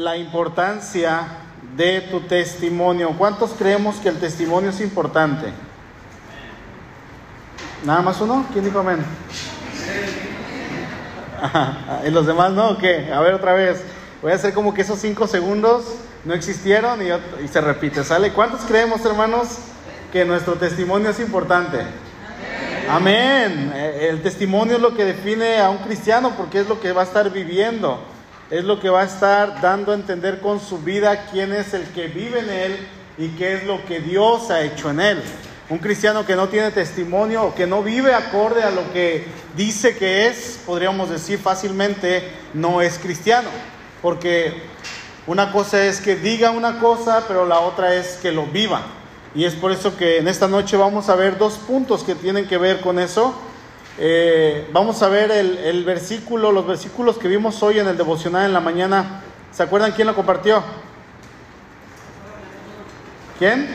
la importancia de tu testimonio. ¿Cuántos creemos que el testimonio es importante? ¿Nada más uno? ¿Quién dijo amén? ¿Y los demás no? ¿O qué? A ver otra vez. Voy a hacer como que esos cinco segundos no existieron y, y se repite. ¿Sale? ¿Cuántos creemos, hermanos, que nuestro testimonio es importante? Amén. Eh, el testimonio es lo que define a un cristiano porque es lo que va a estar viviendo. Es lo que va a estar dando a entender con su vida quién es el que vive en él y qué es lo que Dios ha hecho en él. Un cristiano que no tiene testimonio o que no vive acorde a lo que dice que es, podríamos decir fácilmente, no es cristiano. Porque una cosa es que diga una cosa, pero la otra es que lo viva. Y es por eso que en esta noche vamos a ver dos puntos que tienen que ver con eso. Eh, vamos a ver el, el, versículo, los versículos que vimos hoy en el devocional en la mañana. ¿Se acuerdan quién lo compartió? ¿Quién?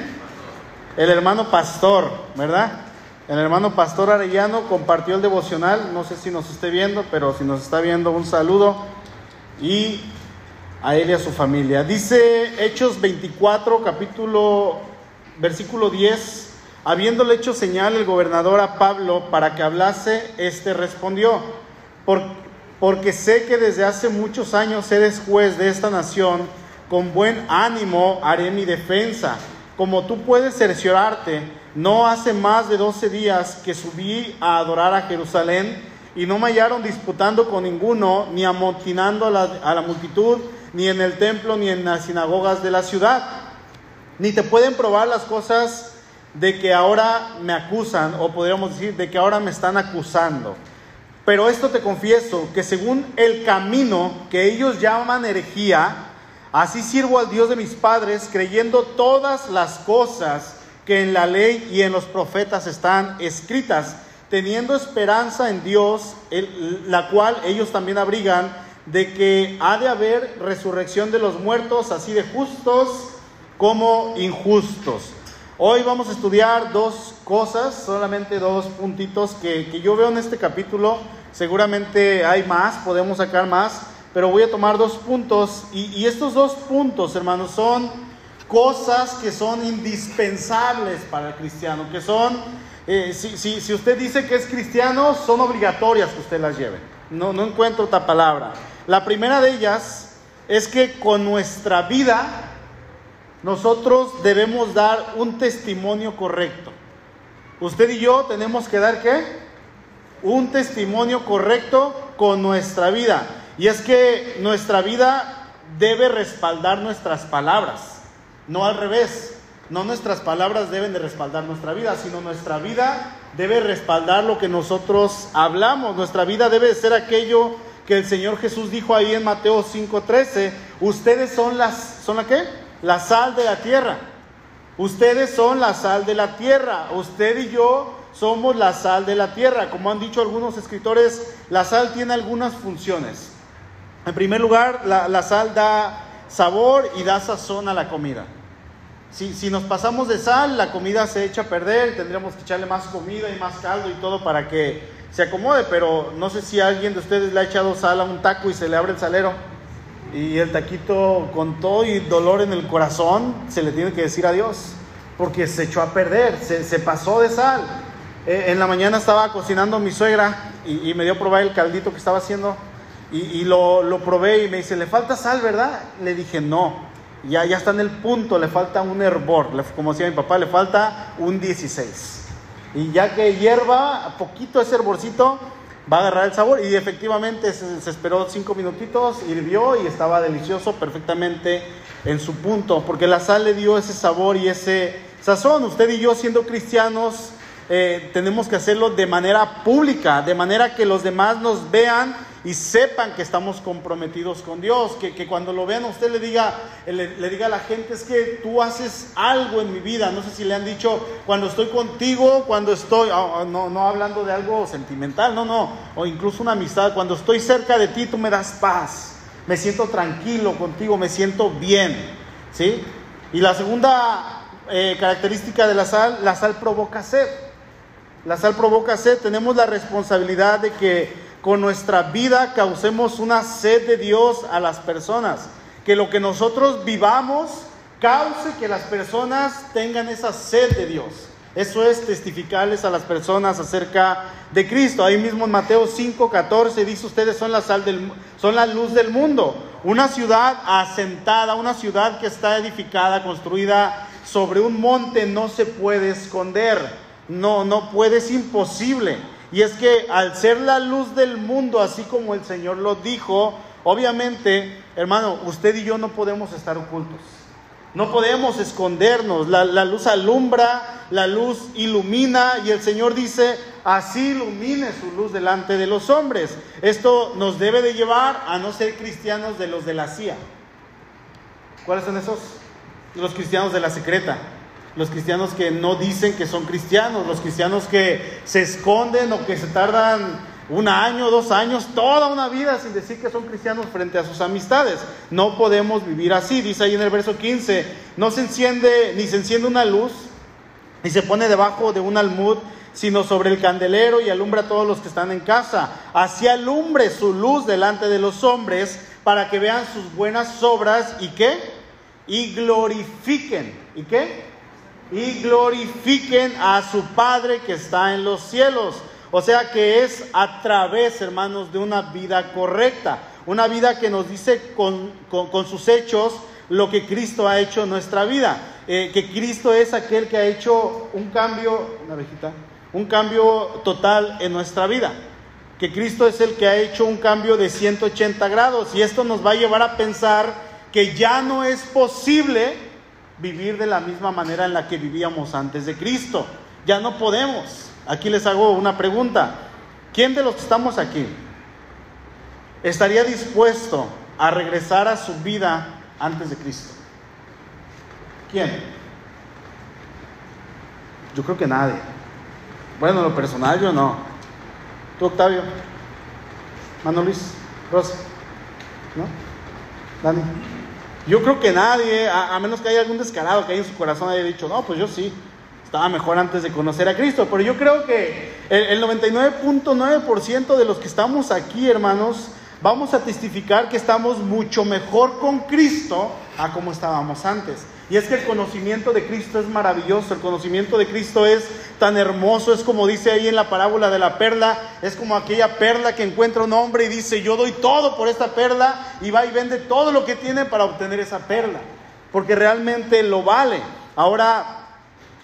El hermano pastor, ¿verdad? El hermano pastor Arellano compartió el devocional. No sé si nos esté viendo, pero si nos está viendo, un saludo. Y a él y a su familia. Dice Hechos 24, capítulo versículo 10, habiéndole hecho señal el gobernador a Pablo para que hablase, éste respondió, Por, porque sé que desde hace muchos años eres juez de esta nación, con buen ánimo haré mi defensa. Como tú puedes cerciorarte, no hace más de doce días que subí a adorar a Jerusalén y no me hallaron disputando con ninguno, ni amotinando a la, a la multitud, ni en el templo, ni en las sinagogas de la ciudad ni te pueden probar las cosas de que ahora me acusan, o podríamos decir, de que ahora me están acusando. Pero esto te confieso, que según el camino que ellos llaman herejía, así sirvo al Dios de mis padres, creyendo todas las cosas que en la ley y en los profetas están escritas, teniendo esperanza en Dios, la cual ellos también abrigan, de que ha de haber resurrección de los muertos, así de justos como injustos. Hoy vamos a estudiar dos cosas, solamente dos puntitos que, yo veo en este capítulo. Seguramente hay más, podemos sacar más, pero voy a tomar dos puntos. Y, estos dos puntos, hermanos, son cosas que son indispensables para el cristiano, que son, eh, si, si, usted dice que es cristiano, son obligatorias que usted las lleve. No, no encuentro otra palabra. La primera de ellas es que con nuestra vida nosotros debemos dar un testimonio correcto. Usted y yo tenemos que dar qué? Un testimonio correcto con nuestra vida. Y es que nuestra vida debe respaldar nuestras palabras, no al revés. No nuestras palabras deben de respaldar nuestra vida, sino nuestra vida debe respaldar lo que nosotros hablamos. Nuestra vida debe ser aquello que el Señor Jesús dijo ahí en Mateo 5:13. Ustedes son las, ¿son la qué? La sal de la tierra. Ustedes son la sal de la tierra. Usted y yo somos la sal de la tierra. Como han dicho algunos escritores, la sal tiene algunas funciones. En primer lugar, la, sal da sabor y da sazón a la comida. Si, si, nos pasamos de sal, la comida se echa a perder, tendríamos que echarle más comida y más caldo y todo para que se acomode, pero no sé si alguien de ustedes le ha echado sal a un taco y se le abre el salero y el taquito con todo y dolor en el corazón se le tiene que decir adiós, porque se echó a perder, se, pasó de sal. Eh, en la mañana estaba cocinando mi suegra y, me dio a probar el caldito que estaba haciendo y, lo, lo, probé y me dice, ¿le falta sal, verdad? Le dije, no, ya, ya está en el punto, le falta un hervor, como decía mi papá, le falta un 16. Y ya que hierva poquito ese hervorcito, va a agarrar el sabor. Y efectivamente se, esperó cinco minutitos, hirvió y estaba delicioso, perfectamente en su punto, porque la sal le dio ese sabor y ese sazón. Usted y yo siendo cristianos eh, tenemos que hacerlo de manera pública, de manera que los demás nos vean y sepan que estamos comprometidos con Dios, que, cuando lo vean usted le diga, le, diga a la gente, es que tú haces algo en mi vida, no sé si le han dicho, cuando estoy contigo, cuando estoy, ah, ah, no, no hablando de algo sentimental, no, no, o incluso una amistad, cuando estoy cerca de ti, tú me das paz, me siento tranquilo contigo, me siento bien, ¿sí? Y la segunda eh, característica de la sal, la sal provoca sed. La sal provoca sed, tenemos la responsabilidad de que con nuestra vida causemos una sed de Dios a las personas. que lo que nosotros vivamos cause que las personas tengan esa sed de Dios. Eso es testificarles a las personas acerca de Cristo. Ahí mismo en Mateo 5, 14 dice, ustedes son la, sal del, son la luz del mundo. Una ciudad asentada, una ciudad que está edificada, construida sobre un monte, no se puede esconder. No, no puede, es imposible. Y es que al ser la luz del mundo, así como el Señor lo dijo, obviamente, hermano, usted y yo no podemos estar ocultos. No podemos escondernos. La, luz alumbra, la luz ilumina y el Señor dice, así ilumine su luz delante de los hombres. Esto nos debe de llevar a no ser cristianos de los de la CIA. ¿Cuáles son esos? Los cristianos de la secreta. Los cristianos que no dicen que son cristianos. Los cristianos que se esconden o que se tardan un año, dos años, toda una vida sin decir que son cristianos frente a sus amistades. No podemos vivir así. Dice ahí en el verso 15, no se enciende ni se enciende una luz y se pone debajo de un almud, sino sobre el candelero y alumbra a todos los que están en casa. Así alumbre su luz delante de los hombres para que vean sus buenas obras y qué? Y glorifiquen. ¿Y qué? Y glorifiquen a su Padre que está en los cielos. O sea que es a través, hermanos, de una vida correcta, una vida que nos dice con, sus hechos lo que Cristo ha hecho en nuestra vida, eh, que Cristo es aquel que ha hecho un cambio, una un cambio total en nuestra vida, que Cristo es el que ha hecho un cambio de 180 grados. Y esto nos va a llevar a pensar que ya no es posible vivir de la misma manera en la que vivíamos antes de Cristo, ya no podemos. Aquí les hago una pregunta. ¿Quién de los que estamos aquí estaría dispuesto a regresar a su vida antes de Cristo? ¿Quién? Yo creo que nadie. Bueno, lo personal yo no. ¿Tú, Octavio? Mano Luis, Rosa, ¿no? Dani. Yo creo que nadie, a, menos que haya algún descarado que haya en su corazón haya dicho, no, pues yo sí estaba mejor antes de conocer a Cristo. Pero yo creo que el, 99.9% de los que estamos aquí, hermanos, vamos a testificar que estamos mucho mejor con Cristo a como estábamos antes. Y es que el conocimiento de Cristo es maravilloso, el conocimiento de Cristo es tan hermoso, es como dice ahí en la parábola de la perla, es como aquella perla que encuentra un hombre y dice, yo doy todo por esta perla y va y vende todo lo que tiene para obtener esa perla, porque realmente lo vale. Ahora,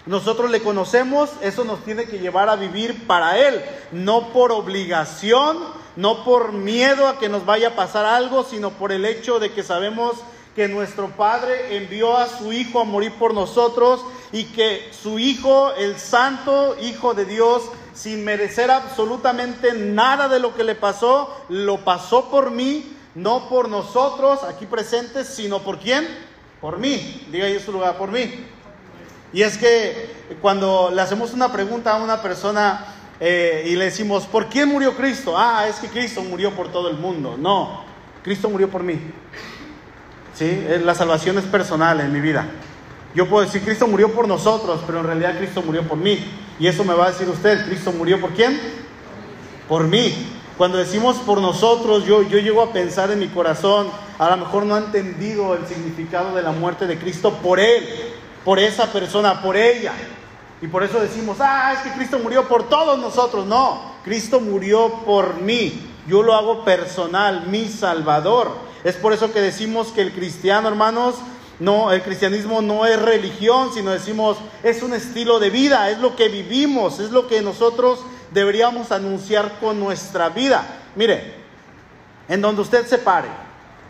nosotros le conocemos, eso nos tiene que llevar a vivir para Él, no por obligación, no por miedo a que nos vaya a pasar algo, sino por el hecho de que sabemos que nuestro Padre envió a su Hijo a morir por nosotros y que su Hijo, el Santo Hijo de Dios, sin merecer absolutamente nada de lo que le pasó, lo pasó por mí, no por nosotros aquí presentes, sino por quién? Por mí. Diga ahí su lugar, por mí. Y es que cuando le hacemos una pregunta a una persona eh, y le decimos, ¿por quién murió Cristo? Ah, es que Cristo murió por todo el mundo. No, Cristo murió por mí. ¿Sí? La salvación es personal en mi vida. Yo puedo decir, Cristo murió por nosotros, pero en realidad Cristo murió por mí. Y eso me va a decir usted, ¿Cristo murió por quién? Por mí. Cuando decimos por nosotros, yo, yo llego a pensar en mi corazón, a lo mejor no ha entendido el significado de la muerte de Cristo por Él por esa persona, por ella. Y por eso decimos, ah, es que Cristo murió por todos nosotros. No, Cristo murió por mí. Yo lo hago personal, mi Salvador. Es por eso que decimos que el cristiano, hermanos, no, el cristianismo no es religión, sino decimos, es un estilo de vida, es lo que vivimos, es lo que nosotros deberíamos anunciar con nuestra vida. Mire, en donde usted se pare,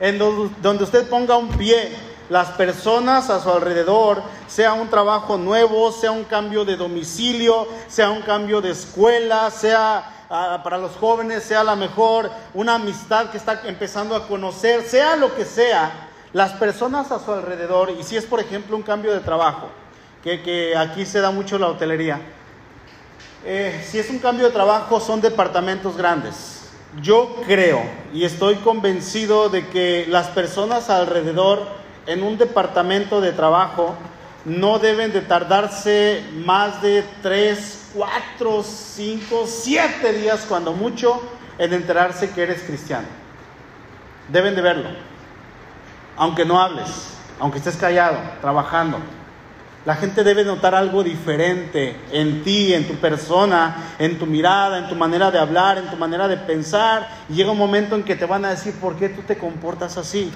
en donde usted ponga un pie, las personas a su alrededor, sea un trabajo nuevo, sea un cambio de domicilio, sea un cambio de escuela, sea para los jóvenes, sea a lo mejor una amistad que está empezando a conocer, sea lo que sea, las personas a su alrededor, y si es por ejemplo un cambio de trabajo, que, aquí se da mucho la hotelería, eh, si es un cambio de trabajo son departamentos grandes. Yo creo y estoy convencido de que las personas alrededor en un departamento de trabajo no deben de tardarse más de 3, 4, 5, 7 días cuando mucho en enterarse que eres cristiano. Deben de verlo. aunque no hables, aunque estés callado, trabajando. La gente debe notar algo diferente en ti, en tu persona, en tu mirada, en tu manera de hablar, en tu manera de pensar. Y llega un momento en que te van a decir, ¿por qué tú te comportas así?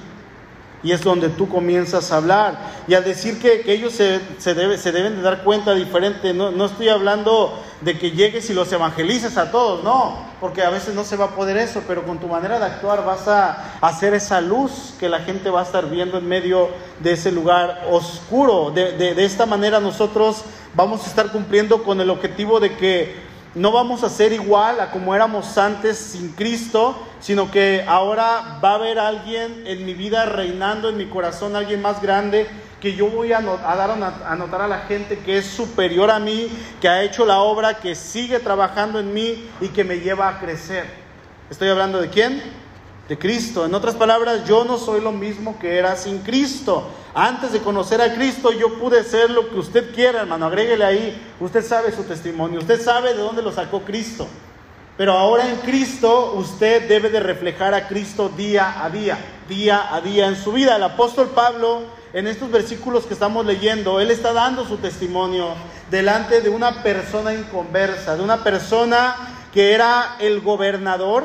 Y es donde tú comienzas a hablar. Y al decir que, ellos se, se, deben de dar cuenta diferente, no, no estoy hablando de que llegues y los evangelices a todos, no, porque a veces no se va a poder eso, pero con tu manera de actuar vas a hacer esa luz que la gente va a estar viendo en medio de ese lugar oscuro. De, de esta manera nosotros vamos a estar cumpliendo con el objetivo de que no vamos a ser igual a como éramos antes sin Cristo, sino que ahora va a haber alguien en mi vida reinando en mi corazón, alguien más grande, que yo voy a, dar a notar a la gente que es superior a mí, que ha hecho la obra, que sigue trabajando en mí y que me lleva a crecer. ¿Estoy hablando de quién? De Cristo. En otras palabras, yo no soy lo mismo que era sin Cristo. Antes de conocer a Cristo yo pude ser lo que usted quiera, hermano. Agréguele ahí. Usted sabe su testimonio. Usted sabe de dónde lo sacó Cristo. Pero ahora en Cristo usted debe de reflejar a Cristo día a día, día a día en su vida. El apóstol Pablo, en estos versículos que estamos leyendo, él está dando su testimonio delante de una persona inconversa, de una persona que era el gobernador.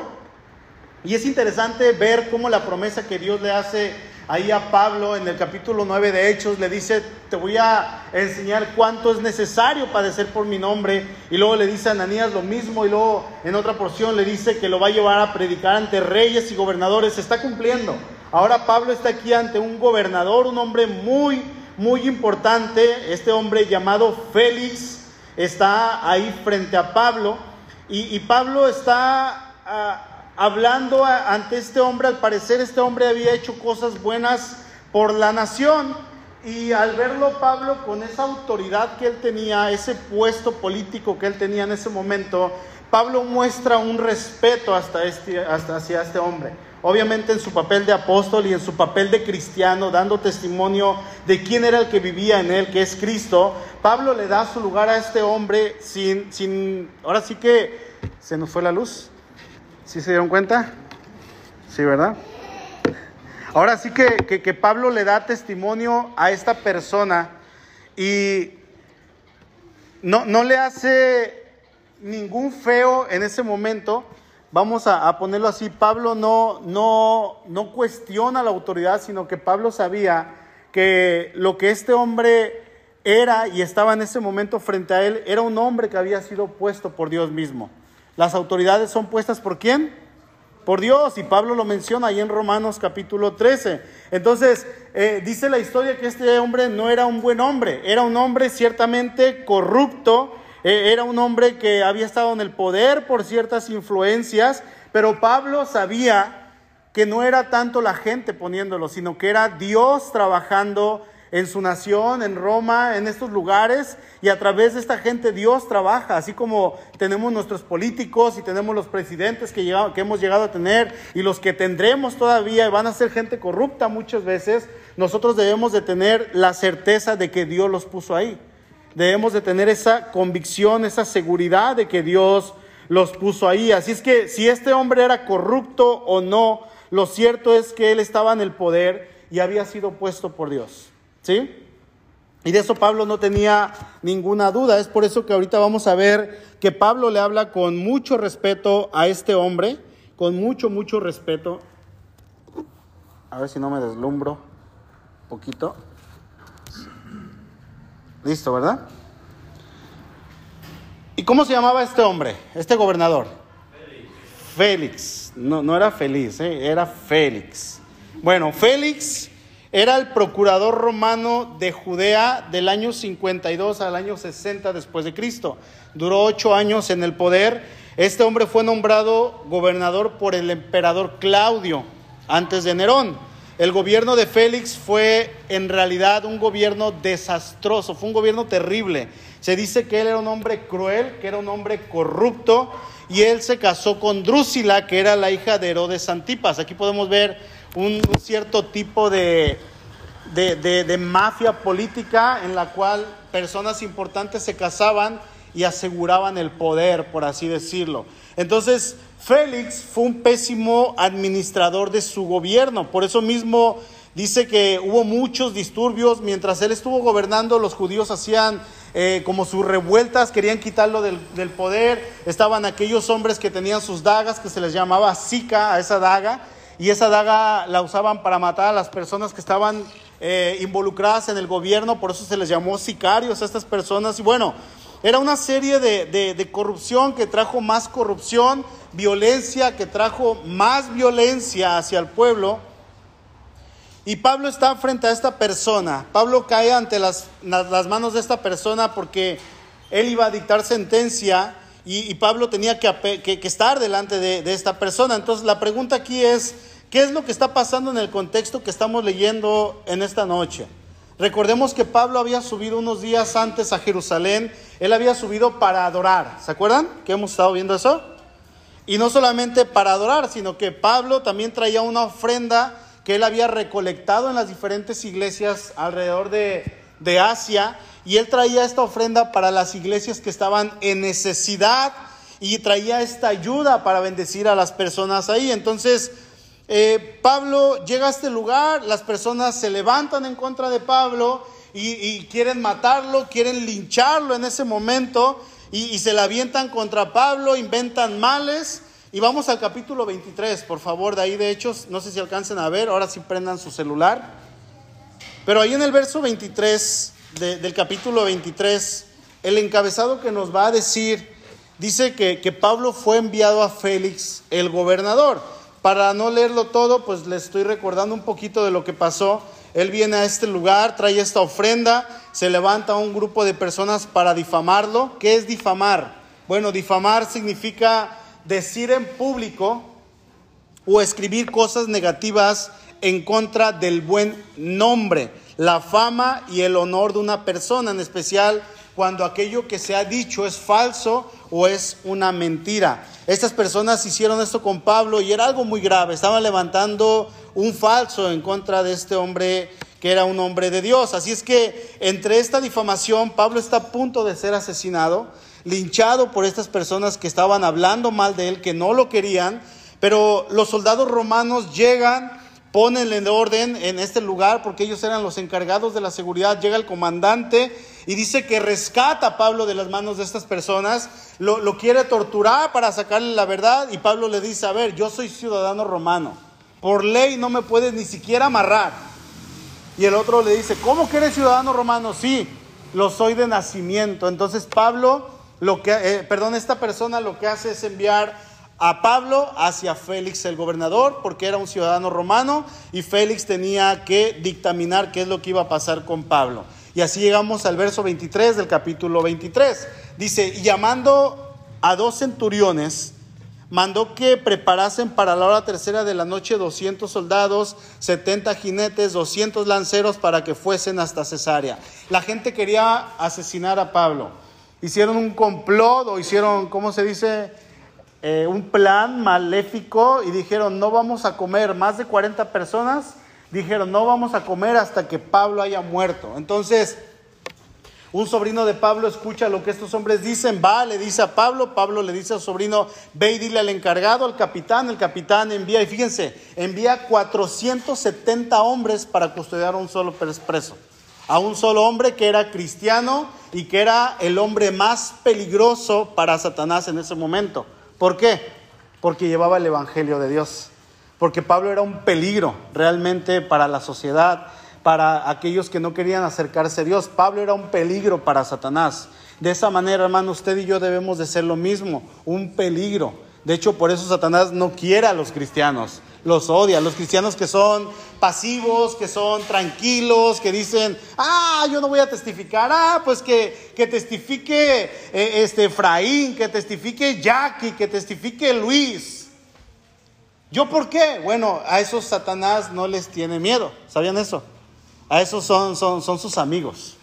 Y es interesante ver cómo la promesa que Dios le hace Ahí a Pablo en el capítulo 9 de Hechos le dice, te voy a enseñar cuánto es necesario padecer por mi nombre. Y luego le dice a Ananías lo mismo y luego en otra porción le dice que lo va a llevar a predicar ante reyes y gobernadores. Se está cumpliendo. Ahora Pablo está aquí ante un gobernador, un hombre muy, muy importante. Este hombre llamado Félix está ahí frente a Pablo. Y, Pablo está... Ah, hablando ante este hombre, al parecer este hombre había hecho cosas buenas por la nación. Y al verlo Pablo con esa autoridad que él tenía, ese puesto político que él tenía en ese momento, Pablo muestra un respeto hasta este, hasta hacia este hombre. Obviamente en su papel de apóstol y en su papel de cristiano, dando testimonio de quién era el que vivía en él, que es Cristo, Pablo le da su lugar a este hombre sin, sin, ahora sí que se nos fue la luz. ¿Sí se dieron cuenta? Sí, ¿verdad? Ahora sí que, que, Pablo le da testimonio a esta persona y no, no le hace ningún feo en ese momento. Vamos a, a, ponerlo así, Pablo no, no, no cuestiona la autoridad, sino que Pablo sabía que lo que este hombre era y estaba en ese momento frente a él era un hombre que había sido puesto por Dios mismo. Las autoridades son puestas por quién? Por Dios. Y Pablo lo menciona ahí en Romanos capítulo 13. Entonces, eh, dice la historia que este hombre no era un buen hombre, era un hombre ciertamente corrupto, eh, era un hombre que había estado en el poder por ciertas influencias, pero Pablo sabía que no era tanto la gente poniéndolo, sino que era Dios trabajando en su nación, en Roma, en estos lugares, y a través de esta gente Dios trabaja, así como tenemos nuestros políticos y tenemos los presidentes que, hemos llegado a tener y los que tendremos todavía y van a ser gente corrupta muchas veces, nosotros debemos de tener la certeza de que Dios los puso ahí. Debemos de tener esa convicción, esa seguridad de que Dios los puso ahí. Así es que si este hombre era corrupto o no, lo cierto es que él estaba en el poder y había sido puesto por Dios. ¿Sí? Y de eso Pablo no tenía ninguna duda. Es por eso que ahorita vamos a ver que Pablo le habla con mucho respeto a este hombre, con mucho, mucho respeto. A ver si no me deslumbro un poquito. Listo, ¿verdad? ¿Y cómo se llamaba este hombre, este gobernador? Félix. Félix. No, no era feliz, ¿eh? era Félix. Bueno, Félix era el procurador romano de Judea del año 52 al año 60 después de Cristo. Duró ocho años en el poder. Este hombre fue nombrado gobernador por el emperador Claudio antes de Nerón. El gobierno de Félix fue en realidad un gobierno desastroso, fue un gobierno terrible. Se dice que él era un hombre cruel, que era un hombre corrupto, y él se casó con Drúsila, que era la hija de Herodes Antipas. Aquí podemos ver un, cierto tipo de, de, mafia política en la cual personas importantes se casaban y aseguraban el poder, por así decirlo. Entonces, Félix fue un pésimo administrador de su gobierno, por eso mismo Dice que hubo muchos disturbios. Mientras él estuvo gobernando, los judíos hacían eh, como sus revueltas, querían quitarlo del, poder. Estaban aquellos hombres que tenían sus dagas, que se les llamaba Zika a esa daga. Y esa daga la usaban para matar a las personas que estaban eh, involucradas en el gobierno. Por eso se les llamó sicarios a estas personas. Y bueno, era una serie de corrupción que trajo más corrupción, violencia, que trajo más violencia hacia el pueblo. Y Pablo está frente a esta persona. Pablo cae ante las, las manos de esta persona porque él iba a dictar sentencia y, Pablo tenía que, estar delante de, de, esta persona. Entonces la pregunta aquí es, ¿qué es lo que está pasando en el contexto que estamos leyendo en esta noche? Recordemos que Pablo había subido unos días antes a Jerusalén, él había subido para adorar. ¿Se acuerdan que hemos estado viendo eso? Y no solamente para adorar, sino que Pablo también traía una ofrenda que él había recolectado en las diferentes iglesias alrededor de, Asia y él traía esta ofrenda para las iglesias que estaban en necesidad y traía esta ayuda para bendecir a las personas ahí. Entonces, eh, Pablo llega a este lugar, las personas se levantan en contra de Pablo y, quieren matarlo, quieren lincharlo en ese momento y, y se la avientan contra Pablo, inventan males y vamos al capítulo 23, por favor, de ahí de Hechos, no sé si alcancen a ver, ahora sí prendan su celular. Pero ahí en el verso 23 del capítulo 23, el encabezado que nos va a decir, dice que, que Pablo fue enviado a Félix, el gobernador. Para no leerlo todo, pues le estoy recordando un poquito de lo que pasó. Él viene a este lugar, trae esta ofrenda, se levanta un grupo de personas para difamarlo. ¿Qué es difamar? Bueno, difamar significa decir en público o escribir cosas negativas en contra del buen nombre, la fama y el honor de una persona, en especial cuando aquello que se ha dicho es falso o es una mentira. Estas personas hicieron esto con Pablo y era algo muy grave, estaban levantando un falso en contra de este hombre que era un hombre de Dios. Así es que entre esta difamación, Pablo está a punto de ser asesinado linchado por estas personas que estaban hablando mal de él, que no lo querían, pero los soldados romanos llegan, ponen en orden en este lugar porque ellos eran los encargados de la seguridad, llega el comandante y dice que rescata a Pablo de las manos de estas personas, lo, lo quiere torturar para sacarle la verdad y Pablo le dice, a ver, yo soy ciudadano romano, por ley no me puedes ni siquiera amarrar. Y el otro le dice, ¿cómo que eres ciudadano romano? Sí, lo soy de nacimiento. Entonces Pablo lo que, eh, perdón, esta persona lo que hace es enviar a Pablo hacia Félix el gobernador, porque era un ciudadano romano y Félix tenía que dictaminar qué es lo que iba a pasar con Pablo. Y así llegamos al verso 23 del capítulo 23. Dice, y llamando a dos centuriones, mandó que preparasen para la hora tercera de la noche 200 soldados, 70 jinetes, 200 lanceros para que fuesen hasta Cesarea. La gente quería asesinar a Pablo hicieron un complot o hicieron, ¿cómo se dice? Eh, un plan maléfico y dijeron, no vamos a comer, más de 40 personas dijeron, no vamos a comer hasta que Pablo haya muerto. Entonces, un sobrino de Pablo escucha lo que estos hombres dicen, va, le dice a Pablo, Pablo le dice al sobrino, ve y dile al encargado, al capitán, el capitán envía, y fíjense, envía 470 hombres para custodiar a un solo preso a un solo hombre que era cristiano y que era el hombre más peligroso para Satanás en ese momento. ¿Por qué? Porque llevaba el Evangelio de Dios. Porque Pablo era un peligro realmente para la sociedad, para aquellos que no querían acercarse a Dios. Pablo era un peligro para Satanás. De esa manera, hermano, usted y yo debemos de ser lo mismo, un peligro. De hecho, por eso Satanás no quiere a los cristianos los odia. Los cristianos que son pasivos, que son tranquilos, que dicen, ah, yo no voy a testificar, ah, pues que, que testifique eh, este Efraín, que testifique Jackie, que testifique Luis. ¿Yo por qué? Bueno, a esos Satanás no les tiene miedo, ¿sabían eso? A esos son, son, son sus amigos,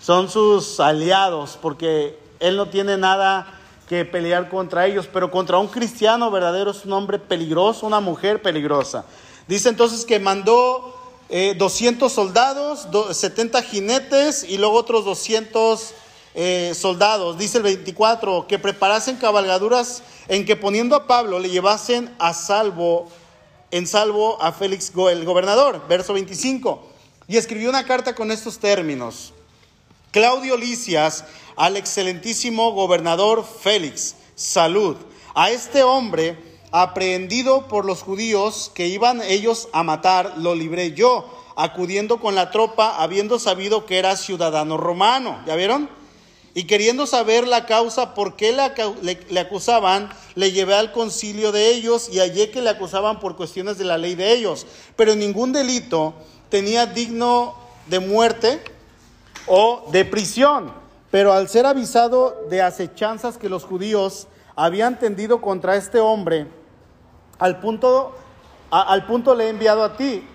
son sus aliados, porque él no tiene nada que pelear contra ellos, pero contra un cristiano verdadero es un hombre peligroso, una mujer peligrosa. Dice entonces que mandó 200 eh, soldados, 70 jinetes y luego otros 200 eh, soldados. Dice el 24, que preparasen cabalgaduras en que poniendo a Pablo le llevasen a salvo en salvo a Félix el gobernador. Verso 25. Y escribió una carta con estos términos. Claudio Licias al excelentísimo gobernador Félix, salud. A este hombre, aprehendido por los judíos que iban ellos a matar, lo libré yo, acudiendo con la tropa, habiendo sabido que era ciudadano romano. ¿Ya vieron? Y queriendo saber la causa por qué le, le, acusaban, le llevé al concilio de ellos y hallé que le acusaban por cuestiones de la ley de ellos. Pero ningún delito tenía digno de muerte o de prisión. Pero al ser avisado de acechanzas que los judíos habían tendido contra este hombre, al punto, al punto le he enviado a ti,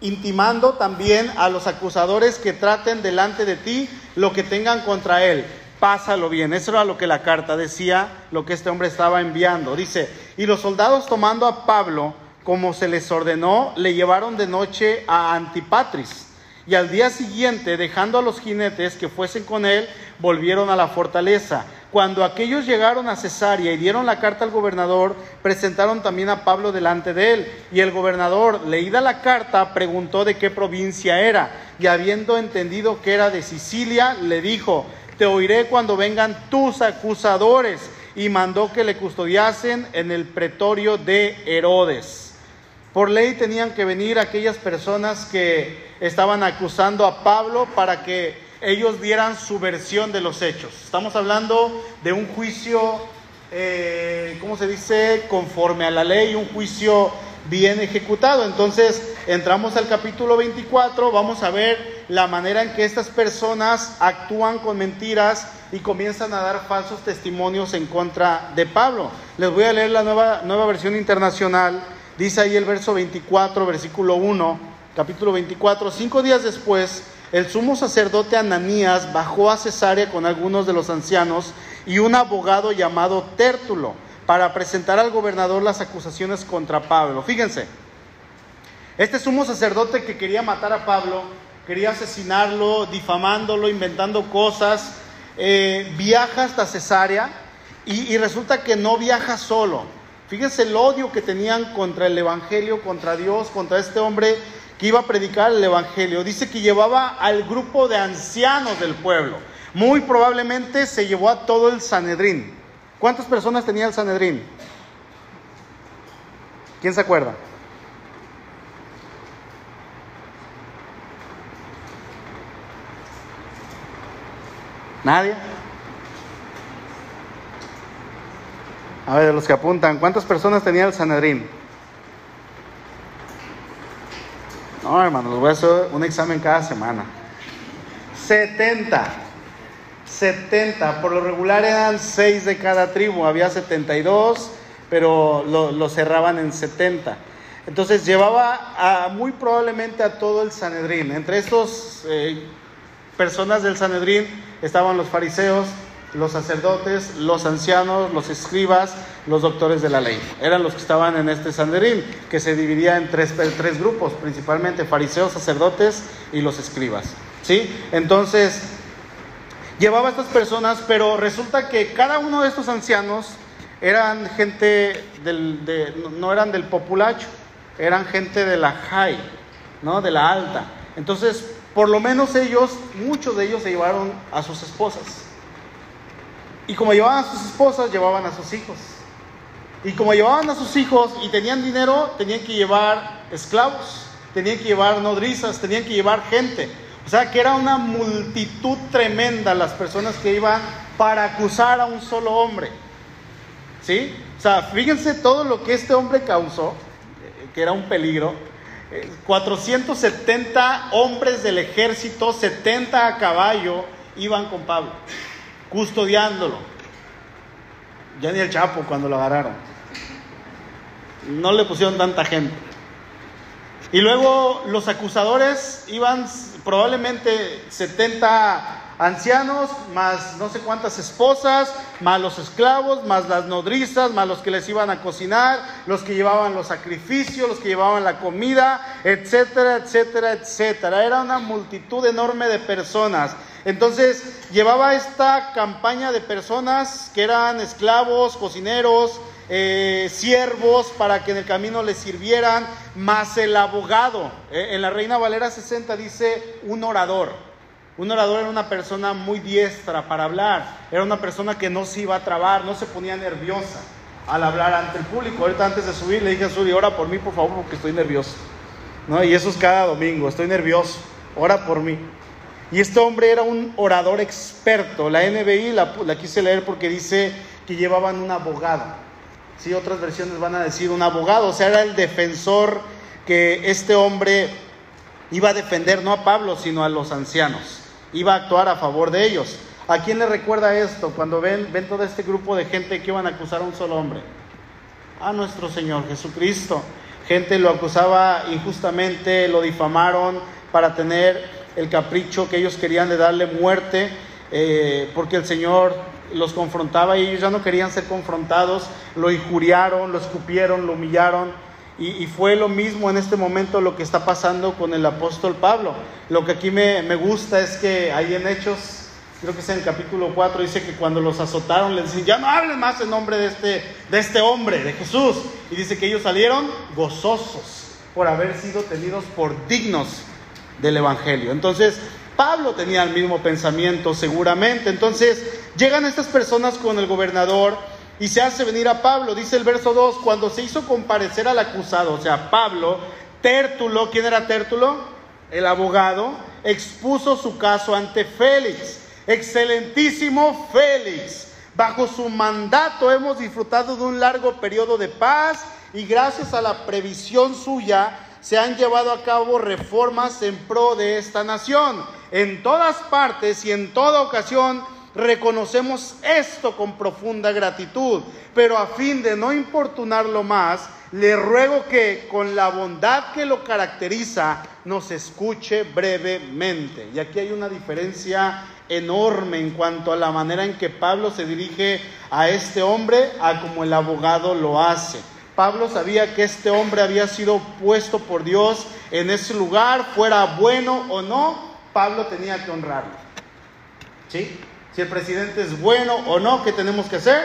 intimando también a los acusadores que traten delante de ti lo que tengan contra él. Pásalo bien. Eso era lo que la carta decía, lo que este hombre estaba enviando. Dice, y los soldados tomando a Pablo, como se les ordenó, le llevaron de noche a Antipatris. Y al día siguiente, dejando a los jinetes que fuesen con él, volvieron a la fortaleza. Cuando aquellos llegaron a Cesarea y dieron la carta al gobernador, presentaron también a Pablo delante de él. Y el gobernador, leída la carta, preguntó de qué provincia era. Y habiendo entendido que era de Sicilia, le dijo, te oiré cuando vengan tus acusadores. Y mandó que le custodiasen en el pretorio de Herodes. Por ley tenían que venir aquellas personas que estaban acusando a Pablo para que ellos dieran su versión de los hechos. Estamos hablando de un juicio, eh, ¿cómo se dice?, conforme a la ley, un juicio bien ejecutado. Entonces, entramos al capítulo 24, vamos a ver la manera en que estas personas actúan con mentiras y comienzan a dar falsos testimonios en contra de Pablo. Les voy a leer la nueva, nueva versión internacional. Dice ahí el verso 24, versículo 1, capítulo 24, cinco días después el sumo sacerdote Ananías bajó a Cesarea con algunos de los ancianos y un abogado llamado Tértulo para presentar al gobernador las acusaciones contra Pablo. Fíjense, este sumo sacerdote que quería matar a Pablo, quería asesinarlo, difamándolo, inventando cosas, eh, viaja hasta Cesarea y, y resulta que no viaja solo. Fíjense el odio que tenían contra el Evangelio, contra Dios, contra este hombre que iba a predicar el Evangelio. Dice que llevaba al grupo de ancianos del pueblo. Muy probablemente se llevó a todo el Sanedrín. ¿Cuántas personas tenía el Sanedrín? ¿Quién se acuerda? ¿Nadie? A ver, los que apuntan, ¿cuántas personas tenía el Sanedrín? No, hermano, les voy a hacer un examen cada semana. 70. 70. Por lo regular eran 6 de cada tribu. Había 72, pero lo, cerraban en 70. Entonces llevaba muy probablemente a todo el Sanedrín. Entre estos eh, personas del Sanedrín estaban los fariseos, los sacerdotes, los ancianos, los escribas, los doctores de la ley. Eran los que estaban en este Sanderín, que se dividía en tres, tres grupos, principalmente fariseos, sacerdotes y los escribas. ¿Sí? Entonces, llevaba a estas personas, pero resulta que cada uno de estos ancianos eran gente del, de, no eran del populacho, eran gente de la high, ¿no? De la alta. Entonces, por lo menos ellos, muchos de ellos se llevaron a sus esposas. Y como llevaban a sus esposas, llevaban a sus hijos. Y como llevaban a sus hijos y tenían dinero, tenían que llevar esclavos, tenían que llevar nodrizas, tenían que llevar gente. O sea que era una multitud tremenda las personas que iban para acusar a un solo hombre. ¿Sí? O sea, fíjense todo lo que este hombre causó, eh, que era un peligro. 470 eh, hombres del ejército, 70 a caballo, iban con Pablo custodiándolo. Ya ni el Chapo cuando lo agarraron. No le pusieron tanta gente. Y luego los acusadores iban probablemente 70 ancianos, más no sé cuántas esposas, más los esclavos, más las nodrizas, más los que les iban a cocinar, los que llevaban los sacrificios, los que llevaban la comida, etcétera, etcétera, etcétera. Era una multitud enorme de personas Entonces llevaba esta campaña de personas que eran esclavos, cocineros, eh, siervos para que en el camino les sirvieran, más el abogado. Eh, en la Reina Valera 60 dice un orador. Un orador era una persona muy diestra para hablar, era una persona que no se iba a trabar, no se ponía nerviosa al hablar ante el público. Ahorita antes de subir le dije a Suri, ora por mí por favor porque estoy nervioso. ¿No? Y eso es cada domingo, estoy nervioso, ora por mí. Y este hombre era un orador experto. La NBI la, quise leer porque dice que llevaban un abogado. Sí, otras versiones van a decir un abogado, o sea, era el defensor que este hombre iba a defender no a Pablo, sino a los ancianos. Iba a actuar a favor de ellos. ¿A quién le recuerda esto cuando ven, ven todo este grupo de gente que iban a acusar a un solo hombre? A nuestro Señor Jesucristo. Gente lo acusaba injustamente, lo difamaron para tener el capricho que ellos querían de darle muerte, eh, porque el Señor los confrontaba y ellos ya no querían ser confrontados, lo injuriaron, lo escupieron, lo humillaron. Y, fue lo mismo en este momento lo que está pasando con el apóstol Pablo. Lo que aquí me, me gusta es que ahí en Hechos, creo que es en el capítulo 4, dice que cuando los azotaron les dicen, ya no hablen más en nombre de este, de este hombre, de Jesús. Y dice que ellos salieron gozosos por haber sido tenidos por dignos del Evangelio. Entonces, Pablo tenía el mismo pensamiento seguramente. Entonces, llegan estas personas con el gobernador y se hace venir a Pablo. Dice el verso 2, cuando se hizo comparecer al acusado, o sea, Pablo, Tértulo, ¿quién era Tértulo? El abogado, expuso su caso ante Félix. Excelentísimo Félix, bajo su mandato hemos disfrutado de un largo periodo de paz y gracias a la previsión suya se han llevado a cabo reformas en pro de esta nación. En todas partes y en toda ocasión reconocemos esto con profunda gratitud, pero a fin de no importunarlo más, le ruego que con la bondad que lo caracteriza nos escuche brevemente. Y aquí hay una diferencia enorme en cuanto a la manera en que Pablo se dirige a este hombre, a como el abogado lo hace. Pablo sabía que este hombre había sido puesto por Dios en ese lugar, fuera bueno o no, Pablo tenía que honrarlo. ¿Sí? Si el presidente es bueno o no, ¿qué tenemos que hacer?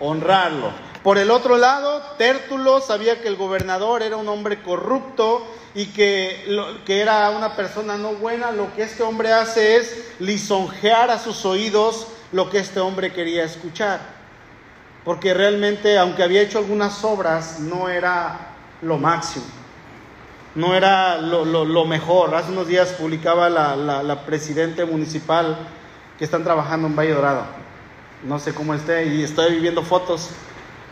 Honrarlo. Por el otro lado, Tértulo sabía que el gobernador era un hombre corrupto y que, que era una persona no buena. Lo que este hombre hace es lisonjear a sus oídos lo que este hombre quería escuchar. Porque realmente, aunque había hecho algunas obras, no era lo máximo. No era lo, lo, lo mejor. Hace unos días publicaba la, la, la presidenta municipal que están trabajando en Valle Dorado. No sé cómo esté y estoy viendo fotos.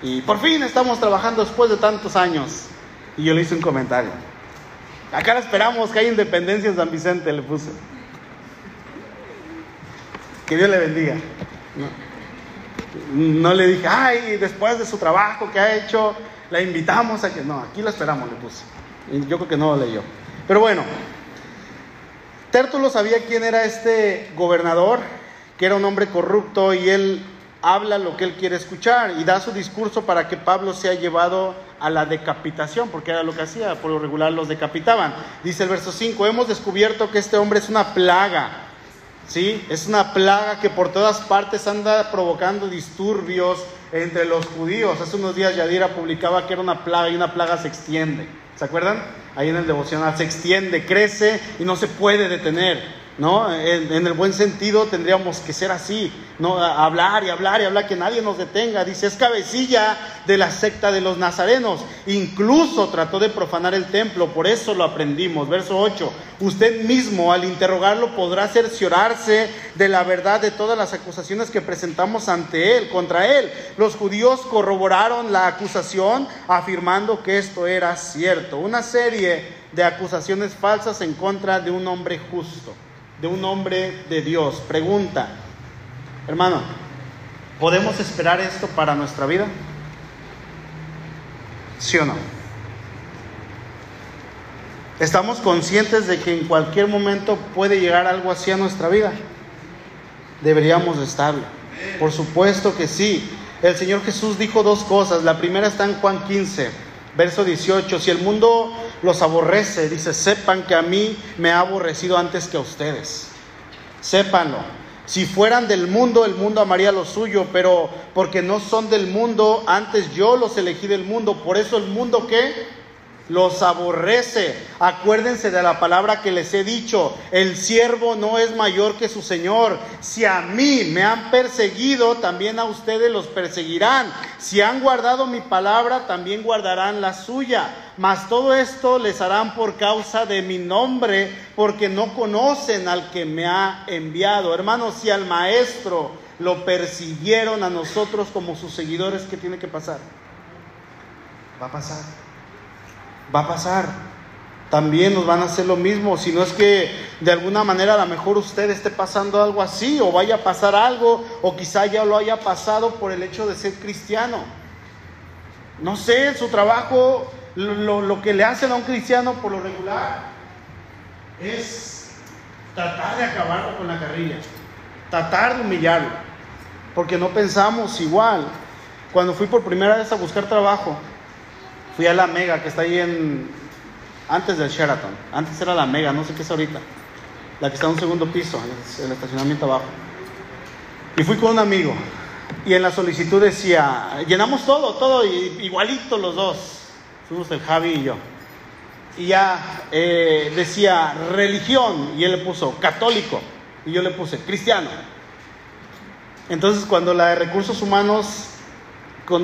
Y por fin estamos trabajando después de tantos años. Y yo le hice un comentario. Acá esperamos que haya independencia en San Vicente, le puse. Que Dios le bendiga. No, no le dije, ay, después de su trabajo que ha hecho, la invitamos a que. No, aquí lo esperamos, le puse. Yo creo que no lo leyó. Pero bueno, Tértulo sabía quién era este gobernador, que era un hombre corrupto y él habla lo que él quiere escuchar y da su discurso para que Pablo sea llevado a la decapitación, porque era lo que hacía, por lo regular los decapitaban. Dice el verso 5, hemos descubierto que este hombre es una plaga, ¿sí? Es una plaga que por todas partes anda provocando disturbios entre los judíos. Hace unos días Yadira publicaba que era una plaga y una plaga se extiende. ¿Se acuerdan? Ahí en el devocional se extiende, crece y no se puede detener. ¿No? En, el buen sentido tendríamos que ser así, ¿no? Hablar y hablar y hablar, que nadie nos detenga. Dice, es cabecilla de la secta de los nazarenos. Incluso trató de profanar el templo, por eso lo aprendimos. Verso 8, usted mismo al interrogarlo podrá cerciorarse de la verdad de todas las acusaciones que presentamos ante él, contra él. Los judíos corroboraron la acusación afirmando que esto era cierto. Una serie de acusaciones falsas en contra de un hombre justo de un hombre de Dios. Pregunta, hermano, ¿podemos esperar esto para nuestra vida? ¿Sí o no? ¿Estamos conscientes de que en cualquier momento puede llegar algo así a nuestra vida? Deberíamos estarlo. Por supuesto que sí. El Señor Jesús dijo dos cosas. La primera está en Juan 15, verso 18. Si el mundo los aborrece, dice, sepan que a mí me ha aborrecido antes que a ustedes. sépanlo. Si fueran del mundo, el mundo amaría lo suyo, pero porque no son del mundo, antes yo los elegí del mundo. Por eso el mundo que los aborrece. Acuérdense de la palabra que les he dicho, el siervo no es mayor que su Señor. Si a mí me han perseguido, también a ustedes los perseguirán. Si han guardado mi palabra, también guardarán la suya. Mas todo esto les harán por causa de mi nombre, porque no conocen al que me ha enviado. Hermanos, si al maestro lo persiguieron a nosotros como sus seguidores, ¿qué tiene que pasar? Va a pasar va a pasar. También nos van a hacer lo mismo, si no es que de alguna manera a lo mejor usted esté pasando algo así o vaya a pasar algo o quizá ya lo haya pasado por el hecho de ser cristiano. No sé, su trabajo, lo, lo que le hacen a un cristiano por lo regular es tratar de acabar con la carrilla, tratar de humillarlo, porque no pensamos igual. Cuando fui por primera vez a buscar trabajo, Fui a la Mega, que está ahí en. Antes del Sheraton. Antes era la Mega, no sé qué es ahorita. La que está en un segundo piso, el estacionamiento abajo. Y fui con un amigo. Y en la solicitud decía: llenamos todo, todo, igualito los dos. Fuimos el Javi y yo. Y ya eh, decía religión. Y él le puso católico. Y yo le puse cristiano. Entonces, cuando la de recursos humanos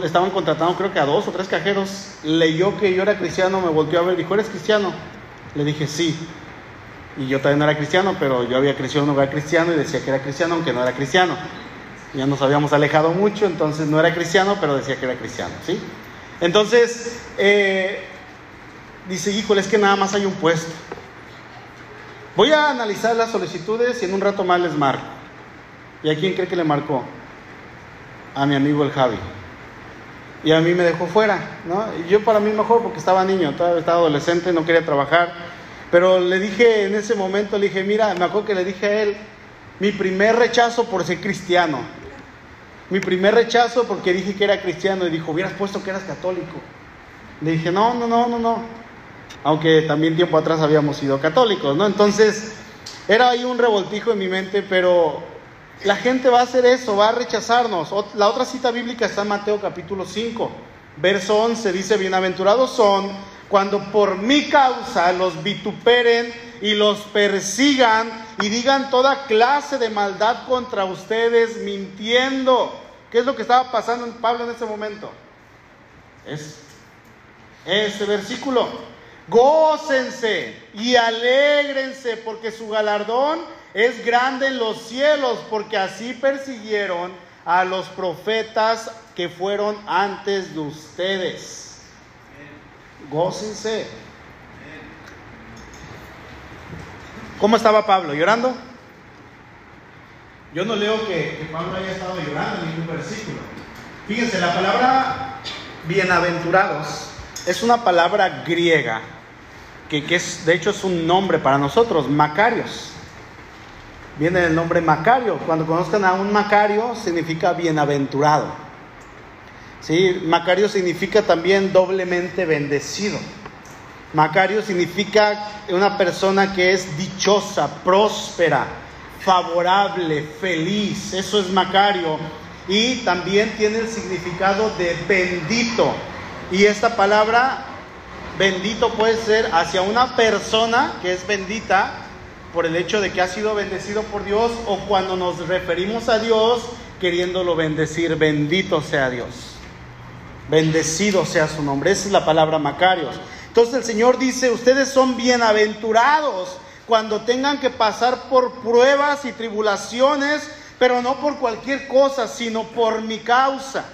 estaban contratando creo que a dos o tres cajeros, leyó que yo era cristiano, me volteó a ver, dijo, ¿eres cristiano? Le dije, sí. Y yo también era cristiano, pero yo había crecido en un lugar cristiano y decía que era cristiano, aunque no era cristiano. Ya nos habíamos alejado mucho, entonces no era cristiano, pero decía que era cristiano, ¿sí? Entonces, eh, dice, híjole, es que nada más hay un puesto. Voy a analizar las solicitudes y en un rato más les marco. ¿Y a quién cree que le marcó? A mi amigo el Javi y a mí me dejó fuera, ¿no? Yo para mí mejor porque estaba niño, estaba adolescente, no quería trabajar, pero le dije en ese momento, le dije, mira, me acuerdo que le dije a él, mi primer rechazo por ser cristiano, mi primer rechazo porque dije que era cristiano y dijo, hubieras puesto que eras católico. Le dije, no, no, no, no, no, aunque también tiempo atrás habíamos sido católicos, ¿no? Entonces, era ahí un revoltijo en mi mente, pero la gente va a hacer eso, va a rechazarnos. La otra cita bíblica está en Mateo capítulo 5, verso 11, dice, bienaventurados son cuando por mi causa los vituperen y los persigan y digan toda clase de maldad contra ustedes mintiendo. ¿Qué es lo que estaba pasando en Pablo en ese momento? Es ese versículo. Gócense y alégrense porque su galardón es grande en los cielos, porque así persiguieron a los profetas que fueron antes de ustedes. Gócense. ¿Cómo estaba Pablo? ¿Llorando? Yo no leo que, Pablo haya estado llorando en ningún versículo. Fíjense, la palabra bienaventurados es una palabra griega que, que es, de hecho es un nombre para nosotros, Macarios viene el nombre Macario. Cuando conozcan a un Macario, significa bienaventurado. ¿Sí? Macario significa también doblemente bendecido. Macario significa una persona que es dichosa, próspera, favorable, feliz. Eso es Macario. Y también tiene el significado de bendito. Y esta palabra bendito puede ser hacia una persona que es bendita por el hecho de que ha sido bendecido por Dios o cuando nos referimos a Dios queriéndolo bendecir, bendito sea Dios. Bendecido sea su nombre. Esa es la palabra Macarios. Entonces el Señor dice, ustedes son bienaventurados cuando tengan que pasar por pruebas y tribulaciones, pero no por cualquier cosa, sino por mi causa,